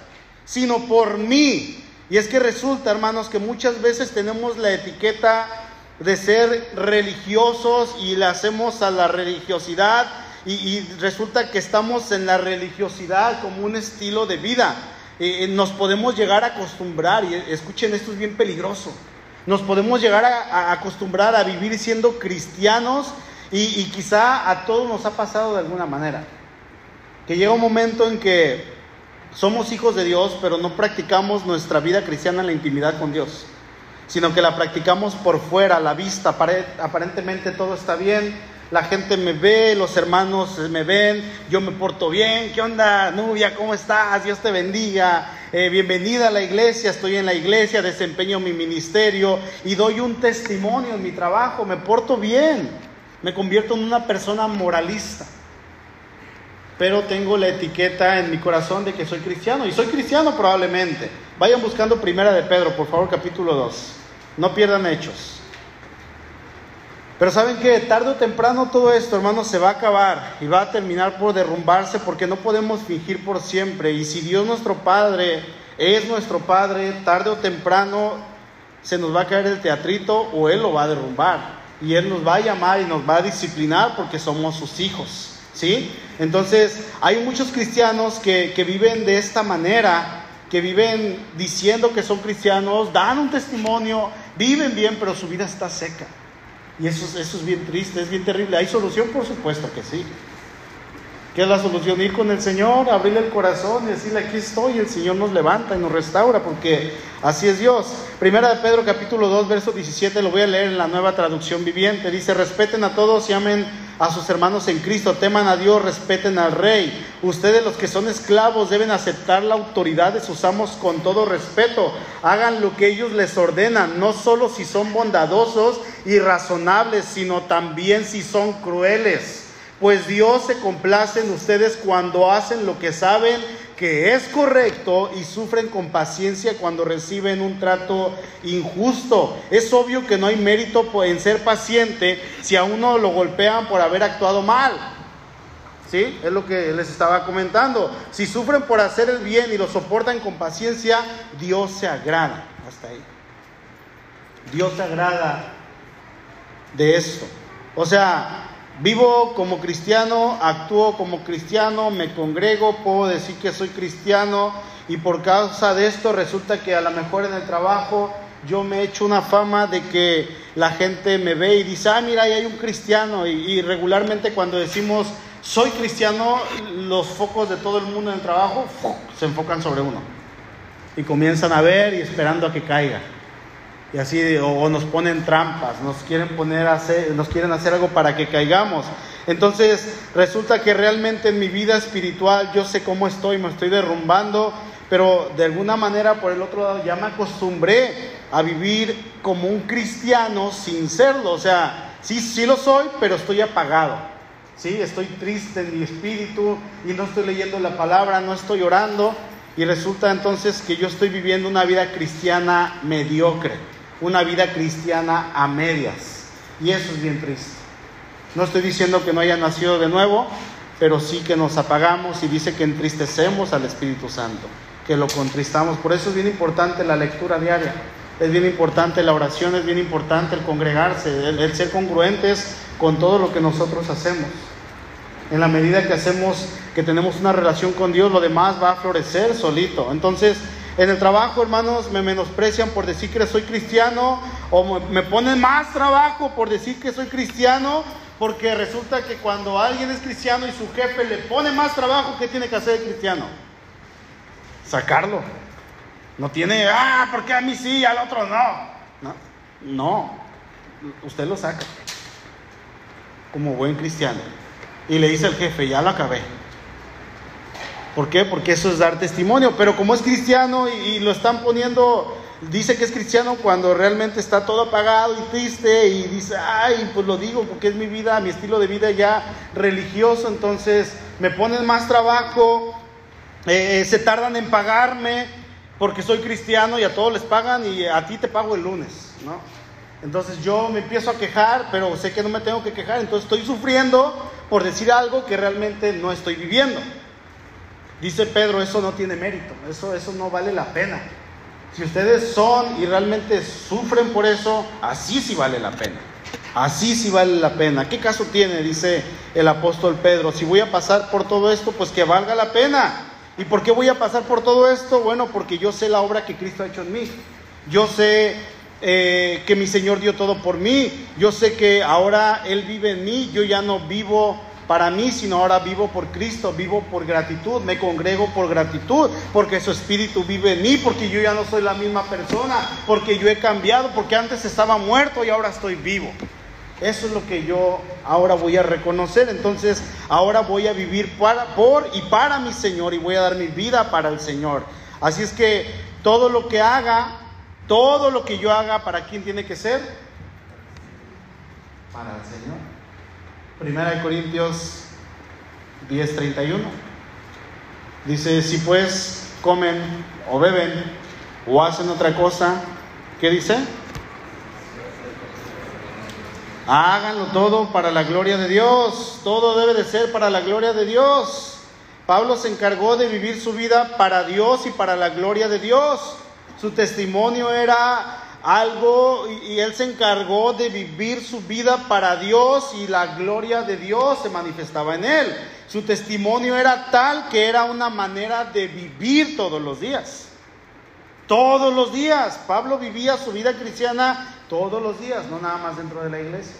sino por mí. Y es que resulta, hermanos, que muchas veces tenemos la etiqueta de ser religiosos y le hacemos a la religiosidad y, resulta que estamos en la religiosidad como un estilo de vida. Eh, eh, nos podemos llegar a acostumbrar, y escuchen, esto es bien peligroso, nos podemos llegar a, acostumbrar a vivir siendo cristianos y, y quizá a todos nos ha pasado de alguna manera. Que llega un momento en que somos hijos de Dios, pero no practicamos nuestra vida cristiana en la intimidad con Dios sino que la practicamos por fuera, la vista, aparentemente todo está bien, la gente me ve, los hermanos me ven, yo me porto bien. ¿Qué onda, Nubia? ¿Cómo estás? Dios te bendiga. Eh, bienvenida a la iglesia, estoy en la iglesia, desempeño mi ministerio y doy un testimonio en mi trabajo, me porto bien, me convierto en una persona moralista. Pero tengo la etiqueta en mi corazón de que soy cristiano y soy cristiano probablemente. Vayan buscando Primera de Pedro, por favor, capítulo 2. No pierdan hechos. Pero saben que tarde o temprano todo esto, hermanos, se va a acabar y va a terminar por derrumbarse porque no podemos fingir por siempre. Y si Dios nuestro Padre es nuestro Padre, tarde o temprano se nos va a caer el teatrito o Él lo va a derrumbar. Y Él nos va a llamar y nos va a disciplinar porque somos sus hijos. ¿Sí? Entonces, hay muchos cristianos que, que viven de esta manera, que viven diciendo que son cristianos, dan un testimonio, viven bien, pero su vida está seca. Y eso, eso es bien triste, es bien terrible. ¿Hay solución? Por supuesto que sí. ¿Qué es la solución? Ir con el Señor, abrirle el corazón y decirle, aquí estoy, el Señor nos levanta y nos restaura, porque así es Dios. Primera de Pedro capítulo 2, verso 17, lo voy a leer en la nueva traducción viviente. Dice, respeten a todos y amen a sus hermanos en Cristo, teman a Dios, respeten al Rey. Ustedes los que son esclavos deben aceptar la autoridad de sus amos con todo respeto. Hagan lo que ellos les ordenan, no solo si son bondadosos y razonables, sino también si son crueles pues Dios se complace en ustedes cuando hacen lo que saben que es correcto y sufren con paciencia cuando reciben un trato injusto. Es obvio que no hay mérito en ser paciente si a uno lo golpean por haber actuado mal. ¿Sí? Es lo que les estaba comentando. Si sufren por hacer el bien y lo soportan con paciencia, Dios se agrada. Hasta ahí. Dios se agrada de esto. O sea, Vivo como cristiano, actúo como cristiano, me congrego, puedo decir que soy cristiano y por causa de esto resulta que a lo mejor en el trabajo yo me he hecho una fama de que la gente me ve y dice, ah, mira, ahí hay un cristiano. Y, regularmente cuando decimos soy cristiano, los focos de todo el mundo en el trabajo se enfocan sobre uno. Y comienzan a ver y esperando a que caiga y así o, nos ponen trampas, nos quieren poner a hacer, nos quieren hacer algo para que caigamos. Entonces resulta que realmente en mi vida espiritual yo sé cómo estoy, me estoy derrumbando, pero de alguna manera por el otro lado ya me acostumbré a vivir como un cristiano sin serlo, o sea, sí, sí lo soy, pero estoy apagado. Sí, estoy triste en mi espíritu y no estoy leyendo la palabra, no estoy orando y resulta entonces que yo estoy viviendo una vida cristiana mediocre una vida cristiana a medias. Y eso es bien triste. No estoy diciendo que no haya nacido de nuevo, pero sí que nos apagamos y dice que entristecemos al Espíritu Santo, que lo contristamos. Por eso es bien importante la lectura diaria, es bien importante la oración, es bien importante el congregarse, el, el ser congruentes con todo lo que nosotros hacemos. En la medida que hacemos, que tenemos una relación con Dios, lo demás va a florecer solito. Entonces, en el trabajo, hermanos, me menosprecian por decir que soy cristiano o me ponen más trabajo por decir que soy cristiano, porque resulta que cuando alguien es cristiano y su jefe le pone más trabajo, ¿qué tiene que hacer el cristiano? Sacarlo. No tiene, ah, porque a mí sí, al otro no. No, no. usted lo saca como buen cristiano. Y le dice al jefe, ya lo acabé. ¿Por qué? Porque eso es dar testimonio. Pero como es cristiano y, lo están poniendo, dice que es cristiano cuando realmente está todo apagado y triste y dice, ay, pues lo digo porque es mi vida, mi estilo de vida ya religioso, entonces me ponen más trabajo, eh, eh, se tardan en pagarme porque soy cristiano y a todos les pagan y a ti te pago el lunes, ¿no? Entonces yo me empiezo a quejar, pero sé que no me tengo que quejar, entonces estoy sufriendo por decir algo que realmente no estoy viviendo. Dice Pedro, eso no tiene mérito, eso, eso no vale la pena. Si ustedes son y realmente sufren por eso, así sí vale la pena. Así sí vale la pena. ¿Qué caso tiene? Dice el apóstol Pedro. Si voy a pasar por todo esto, pues que valga la pena. ¿Y por qué voy a pasar por todo esto? Bueno, porque yo sé la obra que Cristo ha hecho en mí. Yo sé eh, que mi Señor dio todo por mí. Yo sé que ahora Él vive en mí. Yo ya no vivo para mí, sino ahora vivo por Cristo, vivo por gratitud, me congrego por gratitud, porque su espíritu vive en mí, porque yo ya no soy la misma persona, porque yo he cambiado, porque antes estaba muerto y ahora estoy vivo. Eso es lo que yo ahora voy a reconocer. Entonces, ahora voy a vivir para, por y para mi Señor y voy a dar mi vida para el Señor. Así es que todo lo que haga, todo lo que yo haga, ¿para quién tiene que ser? Para el Señor. Primera de Corintios 10:31. Dice, si pues comen o beben o hacen otra cosa, ¿qué dice? Háganlo todo para la gloria de Dios. Todo debe de ser para la gloria de Dios. Pablo se encargó de vivir su vida para Dios y para la gloria de Dios. Su testimonio era algo y, él se encargó de vivir su vida para Dios y la gloria de Dios se manifestaba en él. Su testimonio era tal que era una manera de vivir todos los días. Todos los días. Pablo vivía su vida cristiana todos los días, no nada más dentro de la iglesia,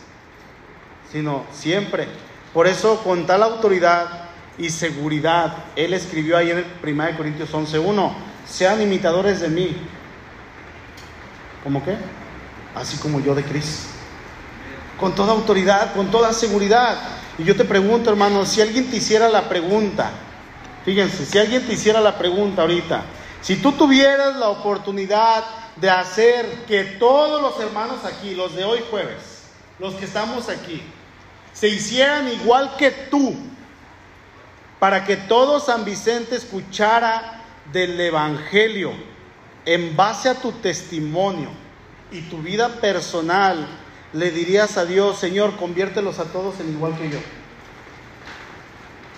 sino siempre. Por eso, con tal autoridad y seguridad, él escribió ahí en el 1 Corintios 11.1, sean imitadores de mí. ¿Cómo qué? Así como yo de Cristo. Con toda autoridad, con toda seguridad. Y yo te pregunto, hermano, si alguien te hiciera la pregunta, fíjense, si alguien te hiciera la pregunta ahorita, si tú tuvieras la oportunidad de hacer que todos los hermanos aquí, los de hoy jueves, los que estamos aquí, se hicieran igual que tú, para que todo San Vicente escuchara del Evangelio en base a tu testimonio y tu vida personal, le dirías a Dios, Señor, conviértelos a todos en igual que yo.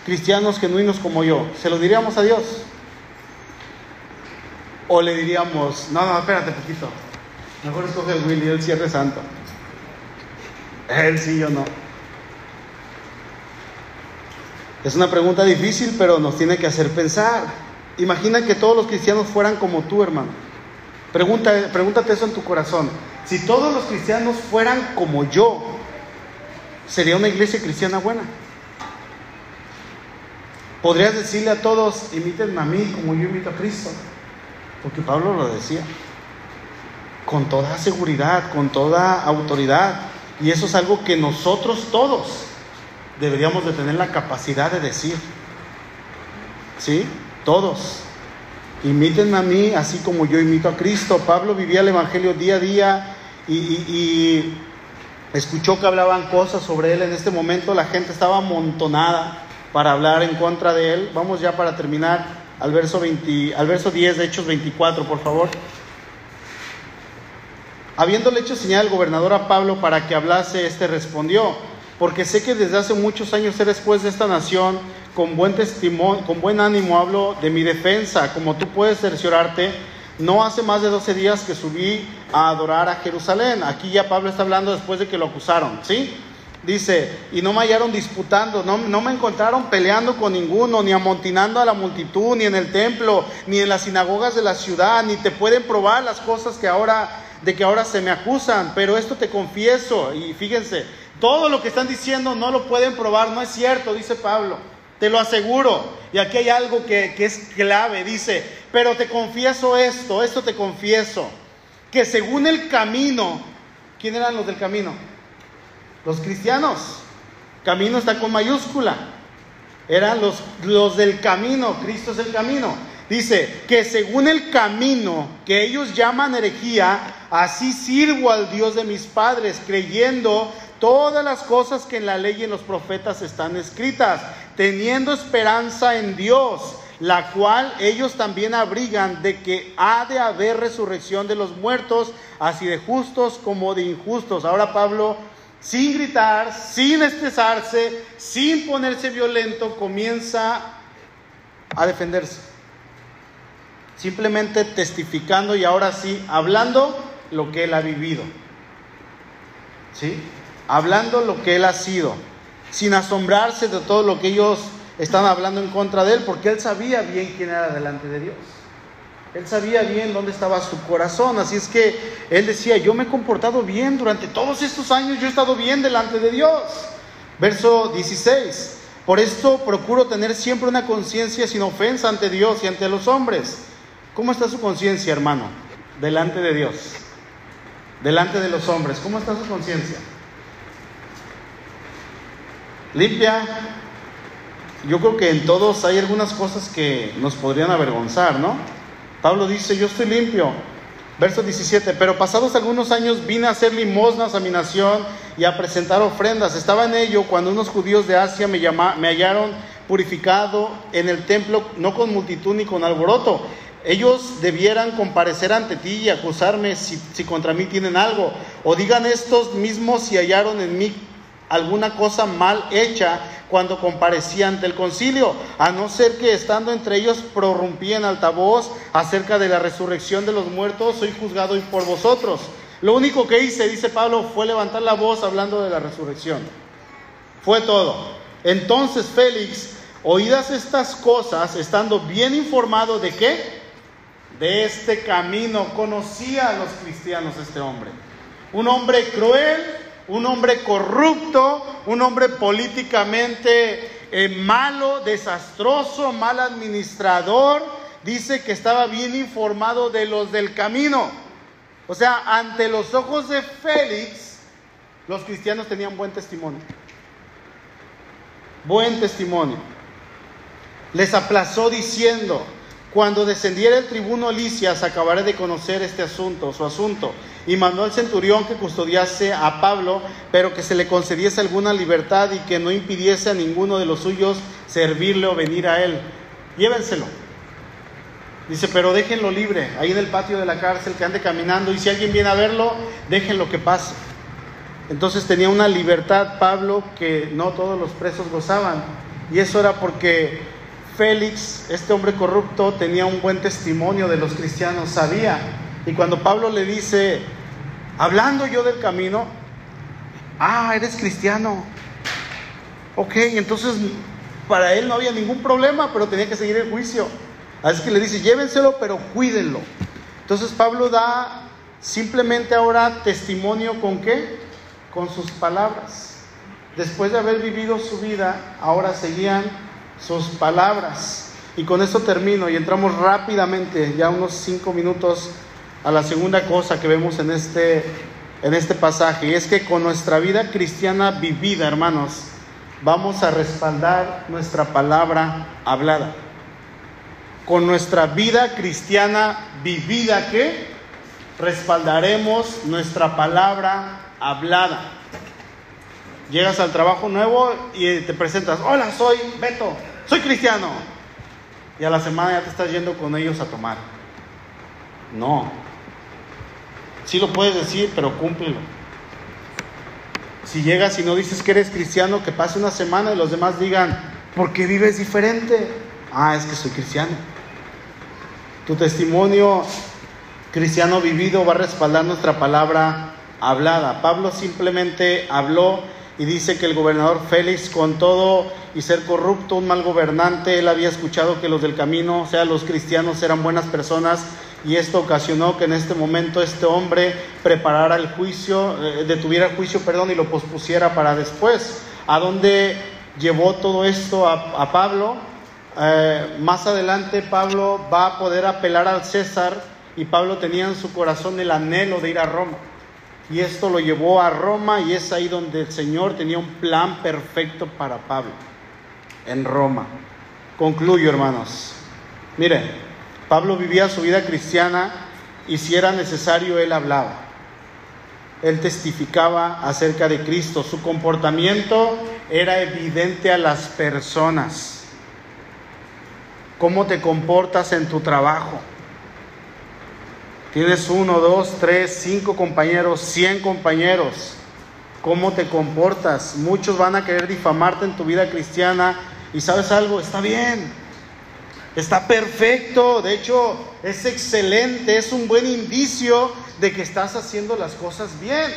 Cristianos genuinos como yo, ¿se lo diríamos a Dios? O le diríamos, no, no, espérate poquito. Mejor escoge el Willy, el cierre santo. Él sí, yo no. Es una pregunta difícil, pero nos tiene que hacer pensar. Imagina que todos los cristianos fueran como tú, hermano. Pregunta, pregúntate eso en tu corazón. Si todos los cristianos fueran como yo, ¿sería una iglesia cristiana buena? Podrías decirle a todos, imítenme a mí como yo imito a Cristo. Porque Pablo lo decía. Con toda seguridad, con toda autoridad. Y eso es algo que nosotros todos deberíamos de tener la capacidad de decir. ¿Sí? Todos. Imítenme a mí así como yo imito a Cristo. Pablo vivía el Evangelio día a día y, escuchó que hablaban cosas sobre él. En este momento la gente estaba amontonada para hablar en contra de él. Vamos ya para terminar al verso, 20, al verso 10 de Hechos 24, por favor. Habiéndole hecho señal al gobernador a Pablo para que hablase, este respondió, porque sé que desde hace muchos años eres juez de esta nación, con buen testimonio, con buen ánimo hablo de mi defensa, como tú puedes cerciorarte, no hace más de 12 días que subí a adorar a Jerusalén. Aquí ya Pablo está hablando después de que lo acusaron, ¿sí? Dice, y no me hallaron disputando, no, no, me encontraron peleando con ninguno, ni amontinando a la multitud, ni en el templo, ni en las sinagogas de la ciudad, ni te pueden probar las cosas que ahora, de que ahora se me acusan, pero esto te confieso, y fíjense, todo lo que están diciendo no lo pueden probar, no es cierto, dice Pablo, te lo aseguro, y aquí hay algo que, que es clave, dice, pero te confieso esto, esto te confieso, que según el camino, ¿quién eran los del camino? Los cristianos. Camino está con mayúscula. Eran los, los del camino. Cristo es el camino. Dice que según el camino que ellos llaman herejía, así sirvo al Dios de mis padres, creyendo todas las cosas que en la ley y en los profetas están escritas, teniendo esperanza en Dios, la cual ellos también abrigan de que ha de haber resurrección de los muertos, así de justos como de injustos. Ahora Pablo sin gritar, sin estresarse, sin ponerse violento, comienza a defenderse. Simplemente testificando y ahora sí, hablando lo que él ha vivido. ¿Sí? Hablando lo que él ha sido, sin asombrarse de todo lo que ellos están hablando en contra de él, porque él sabía bien quién era delante de Dios. Él sabía bien dónde estaba su corazón, así es que él decía, yo me he comportado bien durante todos estos años, yo he estado bien delante de Dios. Verso 16, por esto procuro tener siempre una conciencia sin ofensa ante Dios y ante los hombres. ¿Cómo está su conciencia, hermano? Delante de Dios, delante de los hombres. ¿Cómo está su conciencia? Limpia. Yo creo que en todos hay algunas cosas que nos podrían avergonzar, ¿no? Pablo dice, yo estoy limpio. Verso 17, pero pasados algunos años vine a hacer limosnas a mi nación y a presentar ofrendas. Estaba en ello cuando unos judíos de Asia me, me hallaron purificado en el templo, no con multitud ni con alboroto. Ellos debieran comparecer ante ti y acusarme si, si contra mí tienen algo. O digan estos mismos si hallaron en mí alguna cosa mal hecha cuando comparecía ante el concilio, a no ser que estando entre ellos prorrumpí en altavoz acerca de la resurrección de los muertos, soy juzgado por vosotros. Lo único que hice, dice Pablo, fue levantar la voz hablando de la resurrección. Fue todo. Entonces Félix, oídas estas cosas, estando bien informado de qué? De este camino, conocía a los cristianos este hombre. Un hombre cruel, un hombre corrupto, un hombre políticamente eh, malo, desastroso, mal administrador, dice que estaba bien informado de los del camino. O sea, ante los ojos de Félix, los cristianos tenían buen testimonio. Buen testimonio. Les aplazó diciendo, cuando descendiera el tribuno Licias, acabaré de conocer este asunto, su asunto. Y mandó al centurión que custodiase a Pablo, pero que se le concediese alguna libertad y que no impidiese a ninguno de los suyos servirle o venir a él. Llévenselo. Dice, pero déjenlo libre, ahí en el patio de la cárcel, que ande caminando, y si alguien viene a verlo, déjenlo que pase. Entonces tenía una libertad Pablo que no todos los presos gozaban. Y eso era porque Félix, este hombre corrupto, tenía un buen testimonio de los cristianos, sabía. Y cuando Pablo le dice, hablando yo del camino, ah, eres cristiano. Ok, entonces para él no había ningún problema, pero tenía que seguir el juicio. Así que le dice, llévenselo, pero cuídenlo. Entonces Pablo da simplemente ahora testimonio con qué? Con sus palabras. Después de haber vivido su vida, ahora seguían sus palabras. Y con esto termino y entramos rápidamente, ya unos cinco minutos, a la segunda cosa que vemos en este, en este pasaje. Y es que con nuestra vida cristiana vivida, hermanos, vamos a respaldar nuestra palabra hablada. Con nuestra vida cristiana vivida, ¿qué? Respaldaremos nuestra palabra hablada. Llegas al trabajo nuevo y te presentas, hola, soy Beto, soy cristiano. Y a la semana ya te estás yendo con ellos a tomar. No. Sí lo puedes decir, pero cúmplelo. Si llegas y no dices que eres cristiano, que pase una semana y los demás digan, ¿por qué vives diferente? Ah, es que soy cristiano. Tu testimonio cristiano vivido va a respaldar nuestra palabra hablada. Pablo simplemente habló y dice que el gobernador Félix, con todo y ser corrupto, un mal gobernante, él había escuchado que los del camino, o sea, los cristianos eran buenas personas y esto ocasionó que en este momento este hombre preparara el juicio, eh, detuviera el juicio, perdón, y lo pospusiera para después. ¿A dónde llevó todo esto a, Pablo? Eh, más adelante Pablo va a poder apelar al César y Pablo tenía en su corazón el anhelo de ir a Roma. Y esto lo llevó a Roma y es ahí donde el Señor tenía un plan perfecto para Pablo, en Roma. Concluyo, hermanos. Mire, Pablo vivía su vida cristiana y si era necesario, él hablaba. Él testificaba acerca de Cristo. Su comportamiento era evidente a las personas. ¿Cómo te comportas en tu trabajo? Tienes uno, dos, tres, cinco compañeros, cien compañeros. ¿Cómo te comportas? Muchos van a querer difamarte en tu vida cristiana. Y sabes algo, está bien, está perfecto, de hecho es excelente, es un buen indicio de que estás haciendo las cosas bien.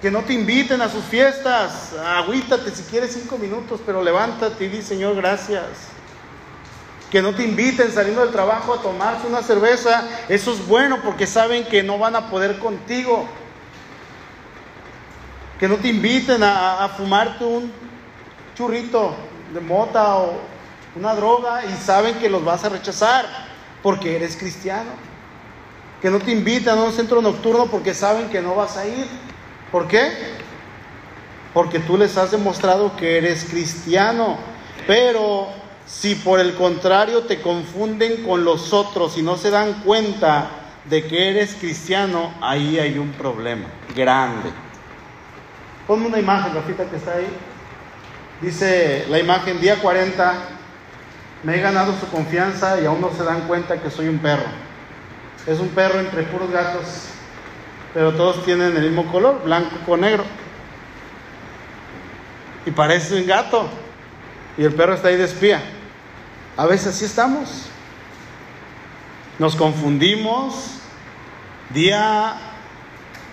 Que no te inviten a sus fiestas, agüítate si quieres cinco minutos, pero levántate y di Señor, gracias que no te inviten saliendo del trabajo a tomarse una cerveza, eso es bueno porque saben que no van a poder contigo. Que no te inviten a, fumarte un churrito de mota o una droga y saben que los vas a rechazar porque eres cristiano. Que no te inviten a un centro nocturno porque saben que no vas a ir. ¿Por qué? porque tú les has demostrado que eres cristiano. Pero si por el contrario te confunden con los otros y no se dan cuenta de que eres cristiano, ahí hay un problema grande. Ponme una imagen, Rafita, que está ahí. Dice la imagen, día 40, me he ganado su confianza y aún no se dan cuenta que soy un perro. Es un perro entre puros gatos, pero todos tienen el mismo color, blanco con negro y parece un gato. Y el perro está ahí de espía. A veces así estamos. Nos confundimos. Día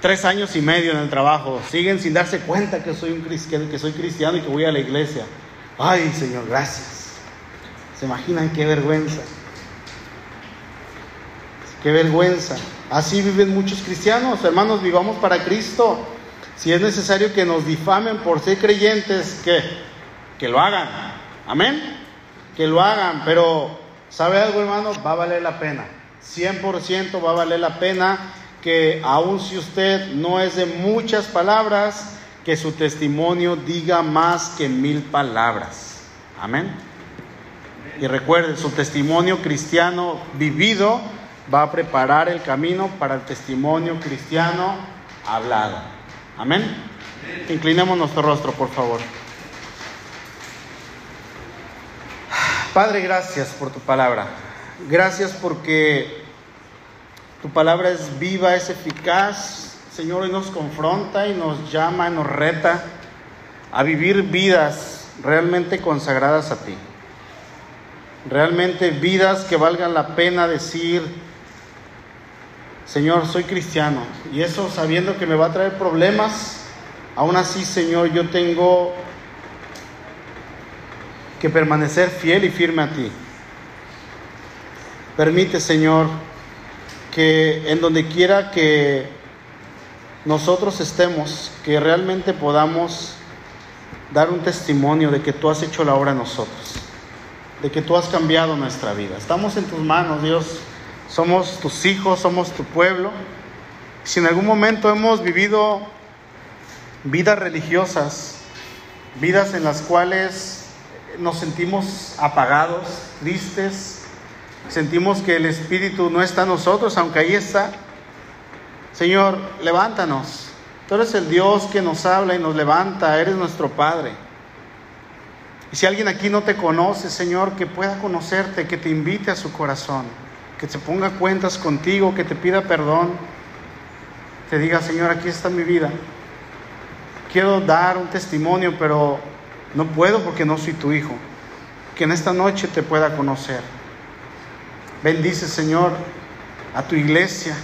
tres años y medio en el trabajo. Siguen sin darse cuenta que soy, un, que soy cristiano y que voy a la iglesia. Ay, Señor, gracias. ¿Se imaginan qué vergüenza? Qué vergüenza. Así viven muchos cristianos. Hermanos, vivamos para Cristo. Si es necesario que nos difamen por ser creyentes, que, que lo hagan. Amén. Que lo hagan. Pero, ¿sabe algo, hermano? Va a valer la pena. 100% va a valer la pena que aun si usted no es de muchas palabras, que su testimonio diga más que mil palabras. Amén. Y recuerde, su testimonio cristiano vivido va a preparar el camino para el testimonio cristiano hablado. Amén. Inclinemos nuestro rostro, por favor. Padre, gracias por tu palabra. Gracias porque tu palabra es viva, es eficaz. Señor, y nos confronta y nos llama, y nos reta a vivir vidas realmente consagradas a ti. Realmente vidas que valgan la pena decir, Señor, soy cristiano. Y eso sabiendo que me va a traer problemas, aún así, Señor, yo tengo que permanecer fiel y firme a ti. Permite, Señor, que en donde quiera que nosotros estemos, que realmente podamos dar un testimonio de que tú has hecho la obra en nosotros, de que tú has cambiado nuestra vida. Estamos en tus manos, Dios somos tus hijos, somos tu pueblo. Si en algún momento hemos vivido vidas religiosas, vidas en las cuales nos sentimos apagados, tristes, sentimos que el Espíritu no está en nosotros, aunque ahí está. Señor, levántanos. Tú eres el Dios que nos habla y nos levanta, eres nuestro Padre. Y si alguien aquí no te conoce, Señor, que pueda conocerte, que te invite a su corazón que se ponga cuentas contigo, que te pida perdón, te diga, Señor, aquí está mi vida. Quiero dar un testimonio, pero no puedo porque no soy tu hijo. Que en esta noche te pueda conocer. Bendice, Señor, a tu iglesia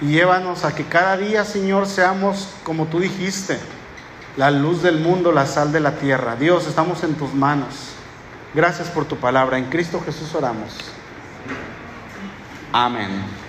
y llévanos a que cada día, Señor, seamos como tú dijiste, la luz del mundo, la sal de la tierra. Dios, estamos en tus manos. Gracias por tu palabra. En Cristo Jesús oramos. Amen.